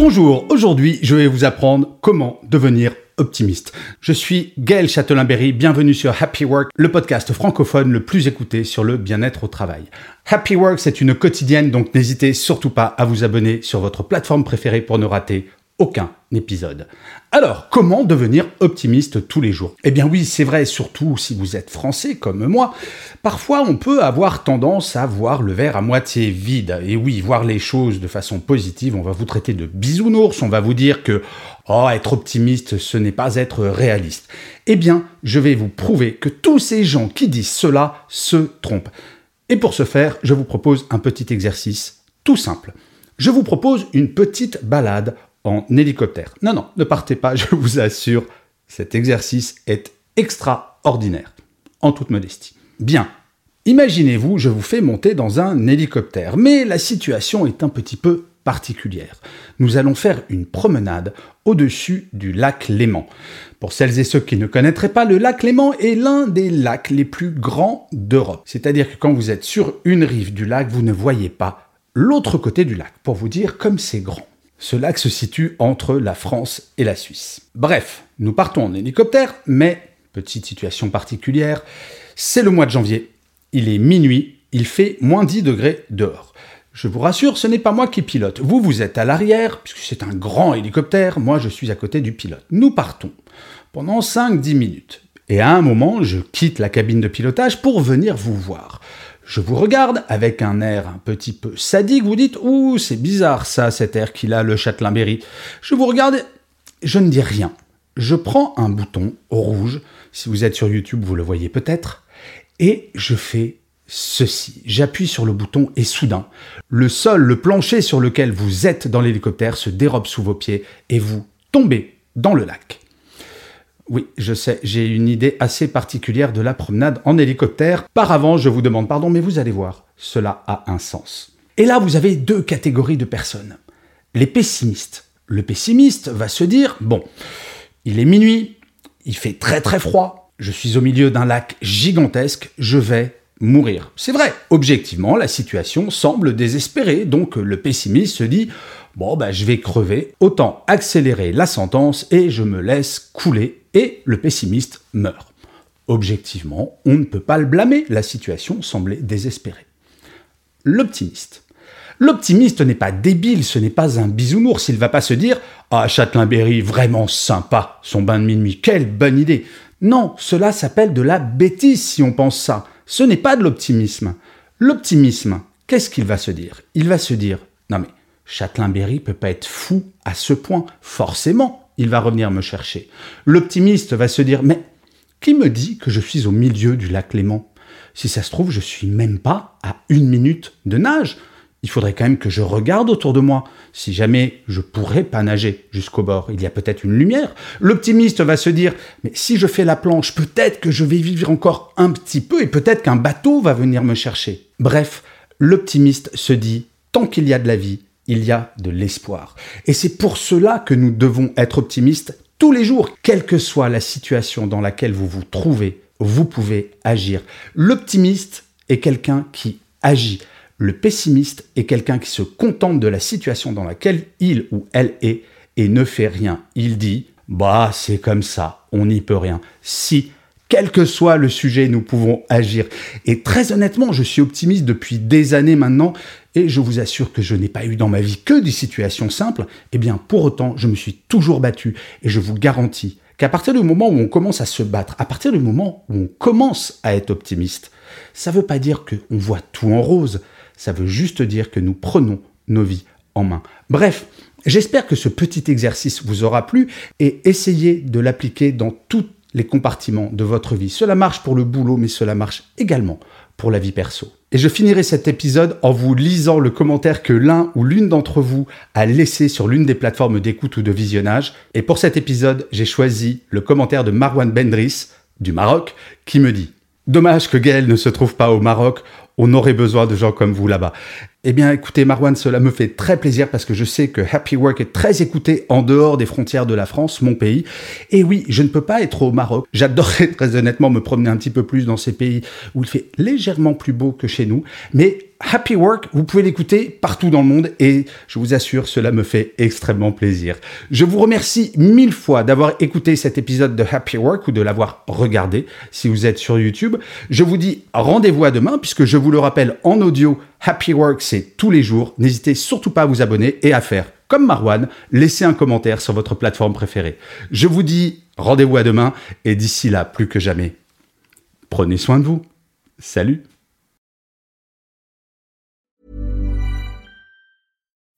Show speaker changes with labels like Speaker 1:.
Speaker 1: Bonjour, aujourd'hui je vais vous apprendre comment devenir optimiste. Je suis Gaël Châtelain-Berry, bienvenue sur Happy Work, le podcast francophone le plus écouté sur le bien-être au travail. Happy Work, c'est une quotidienne, donc n'hésitez surtout pas à vous abonner sur votre plateforme préférée pour ne rater aucun épisode. Alors, comment devenir optimiste tous les jours? Eh bien oui, c'est vrai, surtout si vous êtes français comme moi, parfois on peut avoir tendance à voir le verre à moitié vide. Et oui, voir les choses de façon positive, on va vous traiter de bisounours, on va vous dire que oh, être optimiste, ce n'est pas être réaliste. Eh bien, je vais vous prouver que tous ces gens qui disent cela se trompent. Et pour ce faire, je vous propose un petit exercice tout simple. Je vous propose une petite balade hélicoptère. Non, non, ne partez pas, je vous assure, cet exercice est extraordinaire, en toute modestie. Bien, imaginez-vous, je vous fais monter dans un hélicoptère, mais la situation est un petit peu particulière. Nous allons faire une promenade au-dessus du lac Léman. Pour celles et ceux qui ne connaîtraient pas, le lac Léman est l'un des lacs les plus grands d'Europe. C'est-à-dire que quand vous êtes sur une rive du lac, vous ne voyez pas l'autre côté du lac, pour vous dire comme c'est grand. Ce lac se situe entre la France et la Suisse. Bref, nous partons en hélicoptère, mais, petite situation particulière, c'est le mois de janvier, il est minuit, il fait moins 10 degrés dehors. Je vous rassure, ce n'est pas moi qui pilote. Vous, vous êtes à l'arrière, puisque c'est un grand hélicoptère, moi je suis à côté du pilote. Nous partons pendant 5-10 minutes. Et à un moment, je quitte la cabine de pilotage pour venir vous voir. Je vous regarde avec un air un petit peu sadique, vous dites Ouh, c'est bizarre ça, cet air qu'il a, le Châtelain-Berry. Je vous regarde, je ne dis rien. Je prends un bouton rouge, si vous êtes sur YouTube, vous le voyez peut-être, et je fais ceci. J'appuie sur le bouton et soudain, le sol, le plancher sur lequel vous êtes dans l'hélicoptère se dérobe sous vos pieds et vous tombez dans le lac. Oui, je sais, j'ai une idée assez particulière de la promenade en hélicoptère. Par avant, je vous demande pardon, mais vous allez voir, cela a un sens. Et là, vous avez deux catégories de personnes. Les pessimistes. Le pessimiste va se dire, bon, il est minuit, il fait très très froid, je suis au milieu d'un lac gigantesque, je vais mourir. C'est vrai, objectivement, la situation semble désespérée, donc le pessimiste se dit Bon, ben, je vais crever, autant accélérer la sentence et je me laisse couler, et le pessimiste meurt. Objectivement, on ne peut pas le blâmer, la situation semblait désespérée. L'optimiste. L'optimiste n'est pas débile, ce n'est pas un bisounours, il va pas se dire Ah, Châtelain-Berry, vraiment sympa, son bain de minuit, quelle bonne idée. Non, cela s'appelle de la bêtise si on pense ça. Ce n'est pas de l'optimisme. L'optimisme, qu'est-ce qu'il va se dire? Il va se dire, non mais, Châtelain-Berry peut pas être fou à ce point. Forcément, il va revenir me chercher. L'optimiste va se dire, mais qui me dit que je suis au milieu du lac Léman? Si ça se trouve, je suis même pas à une minute de nage il faudrait quand même que je regarde autour de moi. Si jamais je pourrais pas nager jusqu'au bord, il y a peut-être une lumière. L'optimiste va se dire, mais si je fais la planche, peut-être que je vais vivre encore un petit peu et peut-être qu'un bateau va venir me chercher. Bref, l'optimiste se dit, tant qu'il y a de la vie, il y a de l'espoir. Et c'est pour cela que nous devons être optimistes tous les jours, quelle que soit la situation dans laquelle vous vous trouvez, vous pouvez agir. L'optimiste est quelqu'un qui agit. Le pessimiste est quelqu'un qui se contente de la situation dans laquelle il ou elle est et ne fait rien. Il dit Bah, c'est comme ça, on n'y peut rien. Si, quel que soit le sujet, nous pouvons agir. Et très honnêtement, je suis optimiste depuis des années maintenant et je vous assure que je n'ai pas eu dans ma vie que des situations simples. Eh bien, pour autant, je me suis toujours battu et je vous garantis qu'à partir du moment où on commence à se battre, à partir du moment où on commence à être optimiste, ça ne veut pas dire qu'on voit tout en rose ça veut juste dire que nous prenons nos vies en main. Bref, j'espère que ce petit exercice vous aura plu et essayez de l'appliquer dans tous les compartiments de votre vie. Cela marche pour le boulot, mais cela marche également pour la vie perso. Et je finirai cet épisode en vous lisant le commentaire que l'un ou l'une d'entre vous a laissé sur l'une des plateformes d'écoute ou de visionnage. Et pour cet épisode, j'ai choisi le commentaire de Marwan Bendris du Maroc qui me dit Dommage que Gaël ne se trouve pas au Maroc, on aurait besoin de gens comme vous là-bas. Eh bien, écoutez, Marwan, cela me fait très plaisir parce que je sais que Happy Work est très écouté en dehors des frontières de la France, mon pays. Et oui, je ne peux pas être au Maroc. J'adorerais très honnêtement me promener un petit peu plus dans ces pays où il fait légèrement plus beau que chez nous. Mais Happy Work, vous pouvez l'écouter partout dans le monde et je vous assure, cela me fait extrêmement plaisir. Je vous remercie mille fois d'avoir écouté cet épisode de Happy Work ou de l'avoir regardé si vous êtes sur YouTube. Je vous dis rendez-vous à demain puisque je vous le rappelle en audio, Happy Work c'est tous les jours. N'hésitez surtout pas à vous abonner et à faire comme Marwan, laissez un commentaire sur votre plateforme préférée. Je vous dis rendez-vous à demain et d'ici là, plus que jamais, prenez soin de vous. Salut